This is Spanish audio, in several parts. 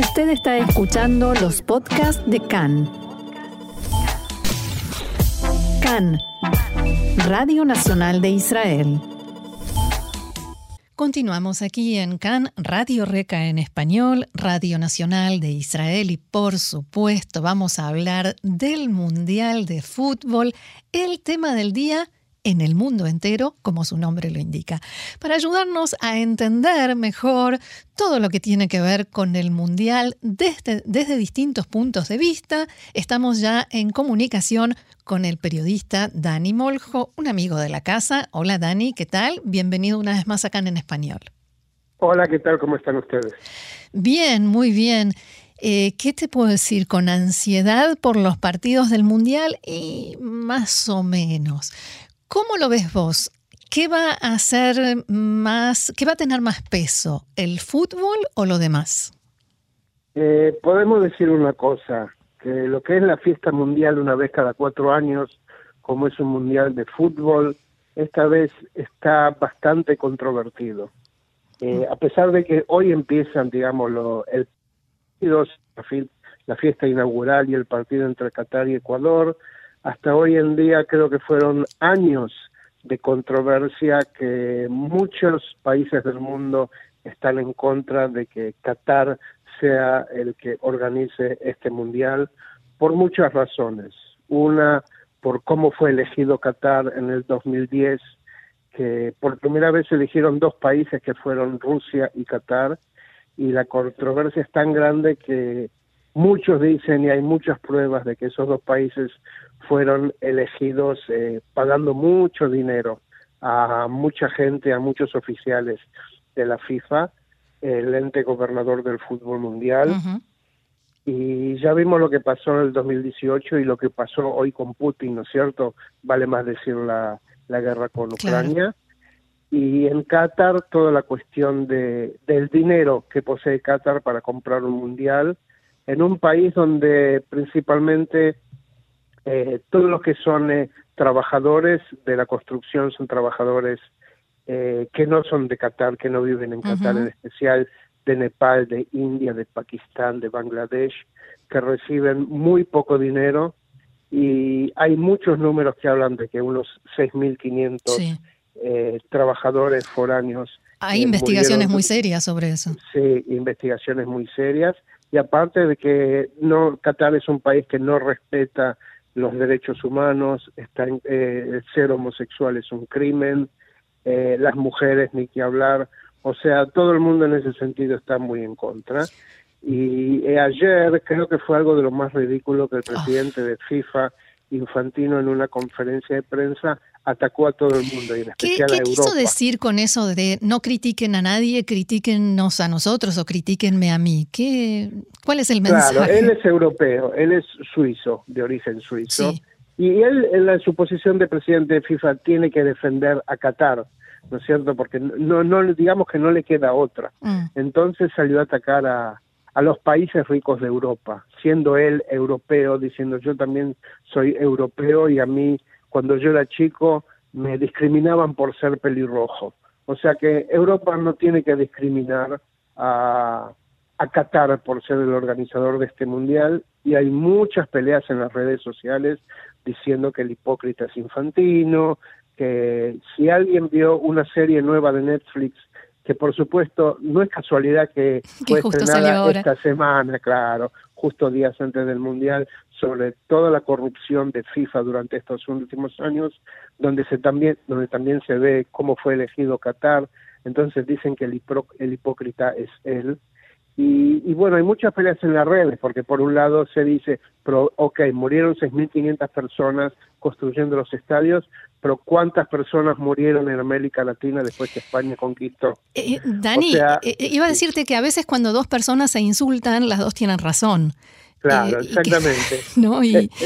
Usted está escuchando los podcasts de CAN. CAN, Radio Nacional de Israel. Continuamos aquí en CAN, Radio Reca en español, Radio Nacional de Israel y por supuesto vamos a hablar del Mundial de Fútbol, el tema del día en el mundo entero, como su nombre lo indica, para ayudarnos a entender mejor todo lo que tiene que ver con el Mundial desde, desde distintos puntos de vista. Estamos ya en comunicación con el periodista Dani Moljo, un amigo de la casa. Hola Dani, ¿qué tal? Bienvenido una vez más acá en Español. Hola, ¿qué tal? ¿Cómo están ustedes? Bien, muy bien. Eh, ¿Qué te puedo decir? Con ansiedad por los partidos del Mundial y más o menos. ¿Cómo lo ves vos? ¿Qué va a hacer más, qué va a tener más peso, el fútbol o lo demás? Eh, podemos decir una cosa, que lo que es la fiesta mundial una vez cada cuatro años, como es un mundial de fútbol, esta vez está bastante controvertido. Eh, a pesar de que hoy empiezan, digamos, lo, el la fiesta inaugural y el partido entre Qatar y Ecuador, hasta hoy en día creo que fueron años de controversia que muchos países del mundo están en contra de que Qatar sea el que organice este mundial por muchas razones. Una, por cómo fue elegido Qatar en el 2010, que por primera vez eligieron dos países que fueron Rusia y Qatar, y la controversia es tan grande que muchos dicen y hay muchas pruebas de que esos dos países fueron elegidos eh, pagando mucho dinero a mucha gente, a muchos oficiales de la FIFA, el ente gobernador del fútbol mundial. Y ya vimos lo que pasó en el 2018 y lo que pasó hoy con Putin, ¿no es cierto? Vale más decir la, la guerra con Ucrania. Y en Qatar toda la cuestión de, del dinero que posee Qatar para comprar un mundial, en un país donde principalmente eh, todos los que son eh, trabajadores de la construcción son trabajadores eh, que no son de Qatar, que no viven en Qatar, en especial de Nepal, de India, de Pakistán, de Bangladesh, que reciben muy poco dinero y hay muchos números que hablan de que unos 6.500 sí. trabajadores foráneos. Hay investigaciones muy serias sobre eso. Sí, investigaciones muy serias y aparte de que no Qatar es un país que no respeta los derechos humanos, está eh, ser homosexual es un crimen, eh, las mujeres ni que hablar, o sea, todo el mundo en ese sentido está muy en contra. Y eh, ayer creo que fue algo de lo más ridículo que el ah. presidente de FIFA, Infantino, en una conferencia de prensa, atacó a todo el mundo y en especial ¿Qué, ¿qué quiso decir con eso de no critiquen a nadie, critíquennos a nosotros o critíquenme a mí? ¿Qué, ¿Cuál es el mensaje? Claro, él es europeo, él es suizo, de origen suizo. Y él, en su posición de presidente de FIFA, tiene que defender a Qatar, ¿no es cierto? Porque no, no digamos que no le queda otra. Mm. Entonces salió a atacar a, a los países ricos de Europa, siendo él europeo, diciendo yo también soy europeo y a mí cuando yo era chico me discriminaban por ser pelirrojo. O sea que Europa no tiene que discriminar a, a Qatar por ser el organizador de este mundial y hay muchas peleas en las redes sociales diciendo que el hipócrita es infantino, que si alguien vio una serie nueva de Netflix que por supuesto no es casualidad que, que fue estrenada esta semana, claro, justo días antes del Mundial, sobre toda la corrupción de FIFA durante estos últimos años, donde se también, donde también se ve cómo fue elegido Qatar, entonces dicen que el, el hipócrita es él, y, bueno, hay muchas peleas en las redes, porque por un lado se dice, pero, ok, murieron 6.500 personas construyendo los estadios, pero ¿cuántas personas murieron en América Latina después que España conquistó? Eh, eh, Dani, eh, iba a decirte que a veces cuando dos personas se insultan, las dos tienen razón. Claro, exactamente. ¿no? Y,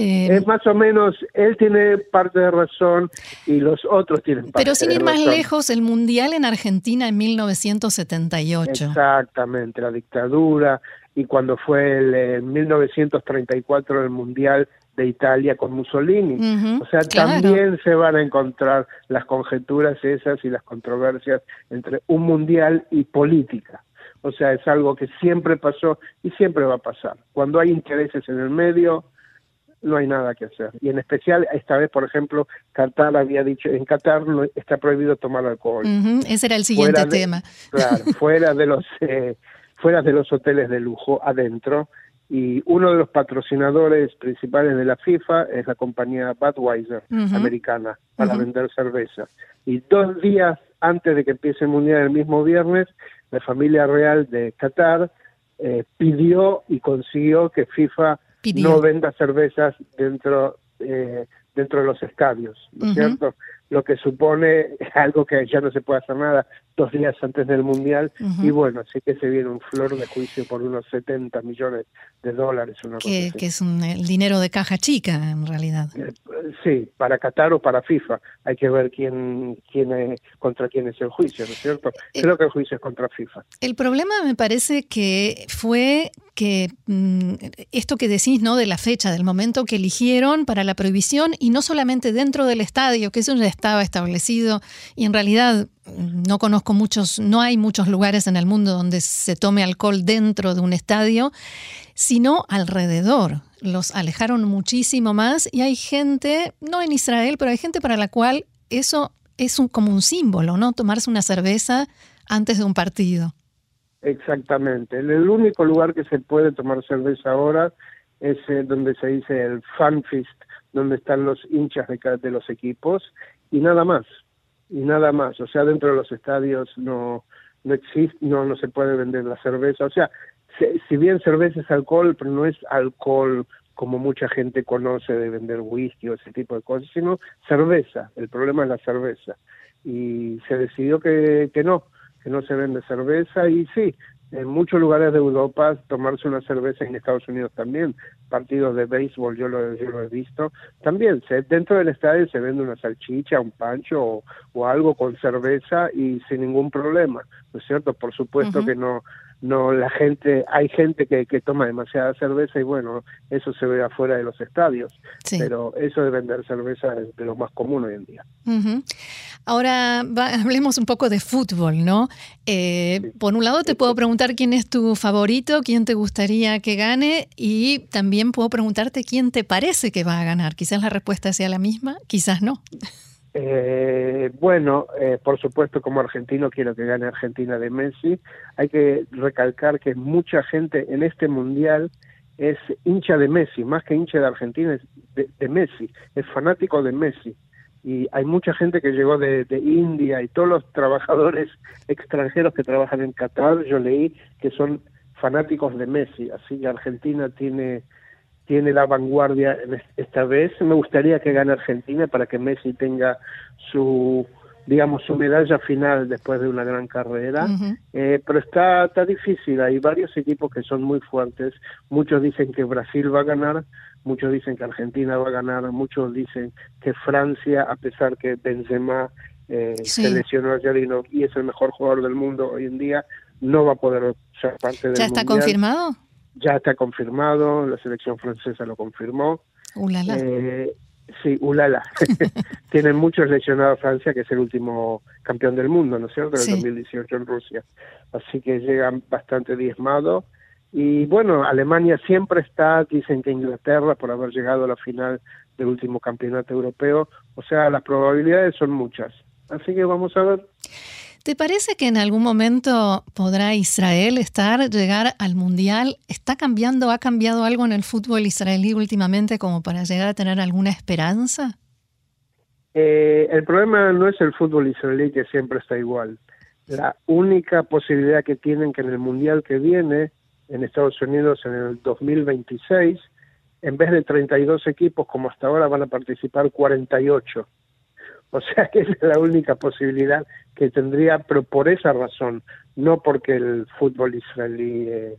Eh, es más o menos, él tiene parte de razón y los otros tienen parte Pero sin ir más razón. lejos, el Mundial en Argentina en 1978. Exactamente, la dictadura y cuando fue el, en 1934 el Mundial de Italia con Mussolini. Uh -huh, o sea, claro. también se van a encontrar las conjeturas esas y las controversias entre un mundial y política O sea, es algo que siempre pasó y siempre va a pasar. Cuando hay intereses en el medio, no hay nada que hacer. Y en especial, esta vez, por ejemplo, Qatar había dicho, en Qatar no, está prohibido tomar alcohol. Ese era el siguiente tema. Claro, fuera de los... Eh, fuera de los hoteles de lujo adentro y uno de los patrocinadores principales de la FIFA es la compañía Budweiser americana para vender cerveza. Y dos días antes de que empiece el Mundial el mismo viernes, la familia real de Qatar eh, pidió y consiguió que FIFA no venda cervezas dentro eh, dentro de los estadios, ¿no es cierto? Lo que supone algo que ya no se puede hacer nada dos días antes del Mundial y bueno, sí que se viene un flor de juicio por unos 70 millones de dólares. Una que, que, es un, el dinero de caja chica en realidad. Eh, sí, para Qatar o para FIFA. Hay que ver quién, quién es, contra quién es el juicio, ¿no es cierto? Eh, Creo que el juicio es contra FIFA. El problema me parece que fue que mm, esto que decís, ¿no? De la fecha, del momento que eligieron para la prohibición y no solamente dentro del estadio, que eso ya estaba establecido y en realidad no conozco muchos, no hay muchos lugares en el mundo donde se tome alcohol dentro de un estadio, sino alrededor. Los alejaron muchísimo más y hay gente, no en Israel, pero hay gente para la cual eso es un, como un símbolo, ¿no? Tomarse una cerveza antes de un partido. Exactamente. El único lugar que se puede tomar cerveza ahora es eh, donde se dice el fan feast, donde están los hinchas de, de los equipos y nada más y nada más. O sea, dentro de los estadios no no existe, no no se puede vender la cerveza. O sea, si, bien cerveza es alcohol, pero no es alcohol como mucha gente conoce de vender whisky o ese tipo de cosas, sino cerveza. El problema es la cerveza. Y se decidió que, que no, que no se vende cerveza y sí, en muchos lugares de Europa tomarse una cerveza en Estados Unidos también, partidos de béisbol yo lo, he visto, también se, dentro del estadio se vende una salchicha, un pancho o, algo con cerveza y sin ningún problema, ¿no es cierto? Por supuesto que no no la gente hay gente que, que toma demasiada cerveza y bueno eso se ve afuera de los estadios pero eso de vender cerveza es de lo más común hoy en día. Ahora hablemos un poco de fútbol no eh, por un lado te puedo preguntar quién es tu favorito quién te gustaría que gane y también puedo preguntarte quién te parece que va a ganar. Quizás la respuesta sea la misma quizás no eh, bueno, eh, por supuesto como argentino quiero que gane Argentina de Messi. Hay que recalcar que mucha gente en este mundial es hincha de Messi, más que hincha de Argentina, es de, Messi, es fanático de Messi. Y hay mucha gente que llegó de, de, India y todos los trabajadores extranjeros que trabajan en Qatar, yo leí que son fanáticos de Messi. Así que Argentina tiene tiene la vanguardia esta vez. Me gustaría que gane Argentina para que Messi tenga su digamos su medalla final después de una gran carrera. Eh, pero está está difícil. Hay varios equipos que son muy fuertes. Muchos dicen que Brasil va a ganar muchos dicen que Argentina va a ganar muchos dicen que Francia a pesar que Benzema eh, se lesionó ayer y, y es el mejor jugador del mundo hoy en día no va a poder ser parte del ya está confirmado ya está confirmado, la selección francesa lo confirmó. Ulala. Eh, sí, ulala. Tienen muchos lesionados Francia, que es el último campeón del mundo, ¿no es cierto? En 2018 en Rusia. Así que llegan bastante diezmados. Y bueno, Alemania siempre está, dicen que Inglaterra, por haber llegado a la final del último campeonato europeo. O sea, las probabilidades son muchas. Así que vamos a ver. ¿Te parece que en algún momento podrá Israel estar, llegar al Mundial? ¿Está cambiando, ha cambiado algo en el fútbol israelí últimamente como para llegar a tener alguna esperanza? Eh, el problema no es el fútbol israelí que siempre está igual. La única posibilidad que tienen que en el Mundial que viene, en Estados Unidos en el 2026, en vez de 32 equipos como hasta ahora van a participar 48. O sea que es la única posibilidad que tendría, pero por esa razón, no porque el fútbol israelí eh,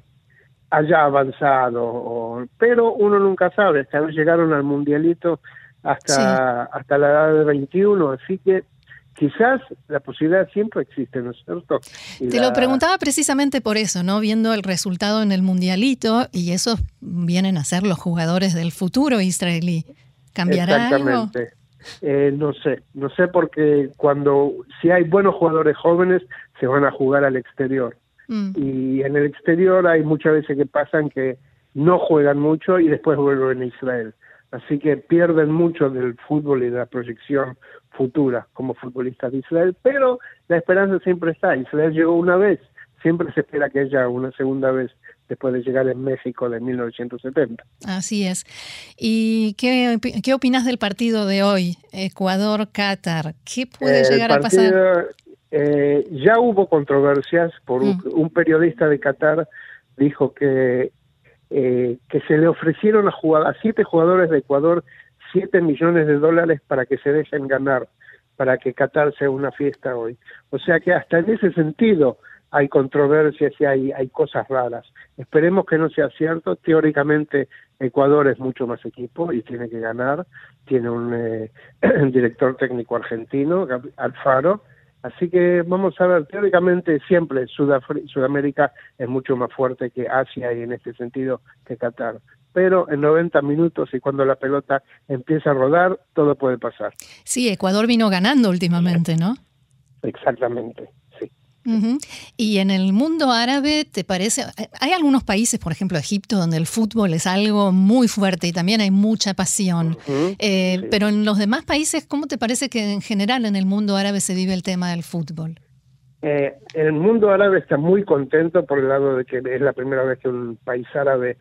haya avanzado, pero uno nunca sabe, hasta llegaron al mundialito hasta, hasta la edad de 21, así que quizás la posibilidad siempre existe, ¿no es cierto? Te lo preguntaba precisamente por eso, ¿no? Viendo el resultado en el mundialito y esos vienen a ser los jugadores del futuro israelí. ¿Cambiará Exactamente. Eh, no sé, no sé porque cuando si hay buenos jugadores jóvenes se van a jugar al exterior Mm. Y en el exterior hay muchas veces que pasan que no juegan mucho y después vuelven a Israel. Así que pierden mucho del fútbol y de la proyección futura como futbolistas de Israel, pero la esperanza siempre está. Israel llegó una vez, siempre se espera que haya una segunda vez después de llegar en México de 1970. Así es. ¿Y qué, qué opinas del partido de hoy, Ecuador-Qatar? ¿Qué puede llegar a pasar? Eh, ya hubo controversias por un, mm. periodista de Qatar dijo que eh, que se le ofrecieron a, a siete jugadores de Ecuador siete millones de dólares para que se dejen ganar, para que Qatar sea una fiesta hoy. O sea que hasta en ese sentido hay controversias y hay, hay cosas raras. Esperemos que no sea cierto. Teóricamente Ecuador es mucho más equipo y tiene que ganar. Tiene un eh, director técnico argentino, Alfaro. Así que vamos a ver, teóricamente siempre Sudamérica es mucho más fuerte que Asia y en este sentido que Qatar. Pero en 90 minutos y cuando la pelota empieza a rodar, todo puede pasar. Sí, Ecuador vino ganando últimamente, ¿no? Exactamente. Y en el mundo árabe, ¿te parece? Hay algunos países, por ejemplo Egipto, donde el fútbol es algo muy fuerte y también hay mucha pasión. Eh, pero en los demás países, ¿cómo te parece que en general en el mundo árabe se vive el tema del fútbol? Eh, el mundo árabe está muy contento por el lado de que es la primera vez que un país árabe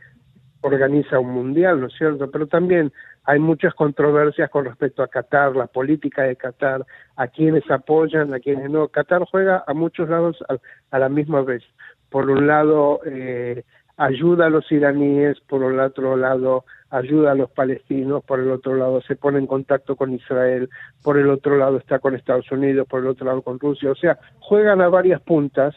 organiza un mundial, ¿no es cierto? Pero también hay muchas controversias con respecto a Qatar, la política de Qatar, a quienes apoyan, a quienes no. Qatar juega a muchos lados a, la misma vez. Por un lado, eh, ayuda a los iraníes, por el otro lado, ayuda a los palestinos, por el otro lado, se pone en contacto con Israel, por el otro lado está con Estados Unidos, por el otro lado con Rusia. O sea, juegan a varias puntas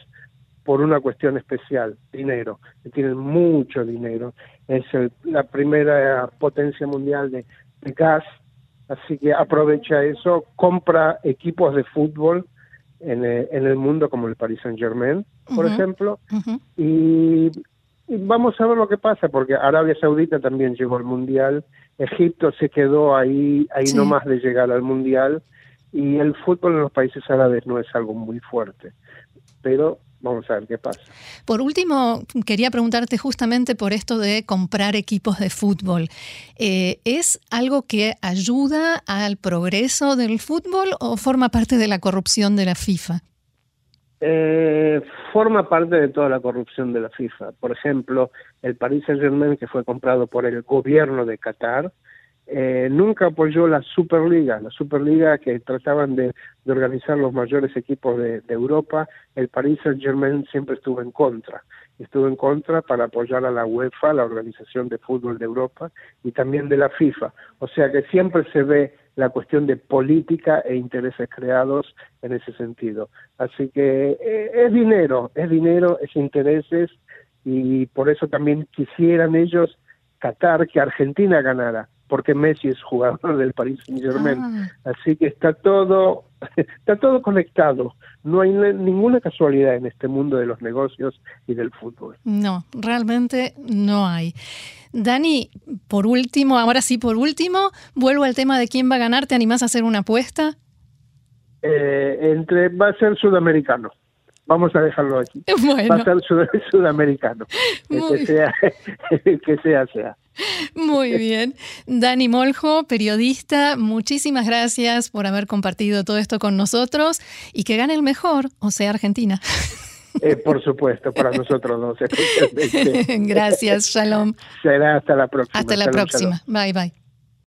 por una cuestión especial, dinero. Tienen mucho dinero. Es la primera potencia mundial de, gas, así que aprovecha eso, compra equipos de fútbol en, el, en el mundo como el Paris Saint Germain, por ejemplo, y, vamos a ver lo que pasa, porque Arabia Saudita también llegó al Mundial, Egipto se quedó ahí, ahí no más de llegar al Mundial, y el fútbol en los países árabes no es algo muy fuerte, pero vamos a ver qué pasa. Por último, quería preguntarte justamente por esto de comprar equipos de fútbol. Eh, ¿Es algo que ayuda al progreso del fútbol o forma parte de la corrupción de la FIFA? Eh, forma parte de toda la corrupción de la FIFA. Por ejemplo, el Paris Saint-Germain, que fue comprado por el gobierno de Qatar, eh, nunca apoyó la Superliga, la Superliga que trataban de, organizar los mayores equipos de, Europa, el Paris Saint Germain siempre estuvo en contra, estuvo en contra para apoyar a la UEFA, la Organización de Fútbol de Europa, y también de la FIFA, o sea que siempre se ve la cuestión de política e intereses creados en ese sentido. Así que eh, es dinero, es dinero, es intereses, y por eso también quisieran ellos Qatar que Argentina ganara porque Messi es jugador del Paris Saint Germain. Ah. Así que está todo, está todo conectado. No hay ninguna casualidad en este mundo de los negocios y del fútbol. No, realmente no hay. Dani, por último, ahora sí, por último, vuelvo al tema de quién va a ganar. ¿Te animás a hacer una apuesta? Eh, entre va a ser sudamericano. Vamos a dejarlo aquí. Va a ser sudamericano. que sea, que sea, sea. Muy bien. Dani Moljo, periodista, muchísimas gracias por haber compartido todo esto con nosotros y que gane el mejor, o sea, Argentina. Eh, por supuesto, para nosotros dos. gracias, Shalom. Será hasta la próxima. Hasta la próxima. Bye, bye.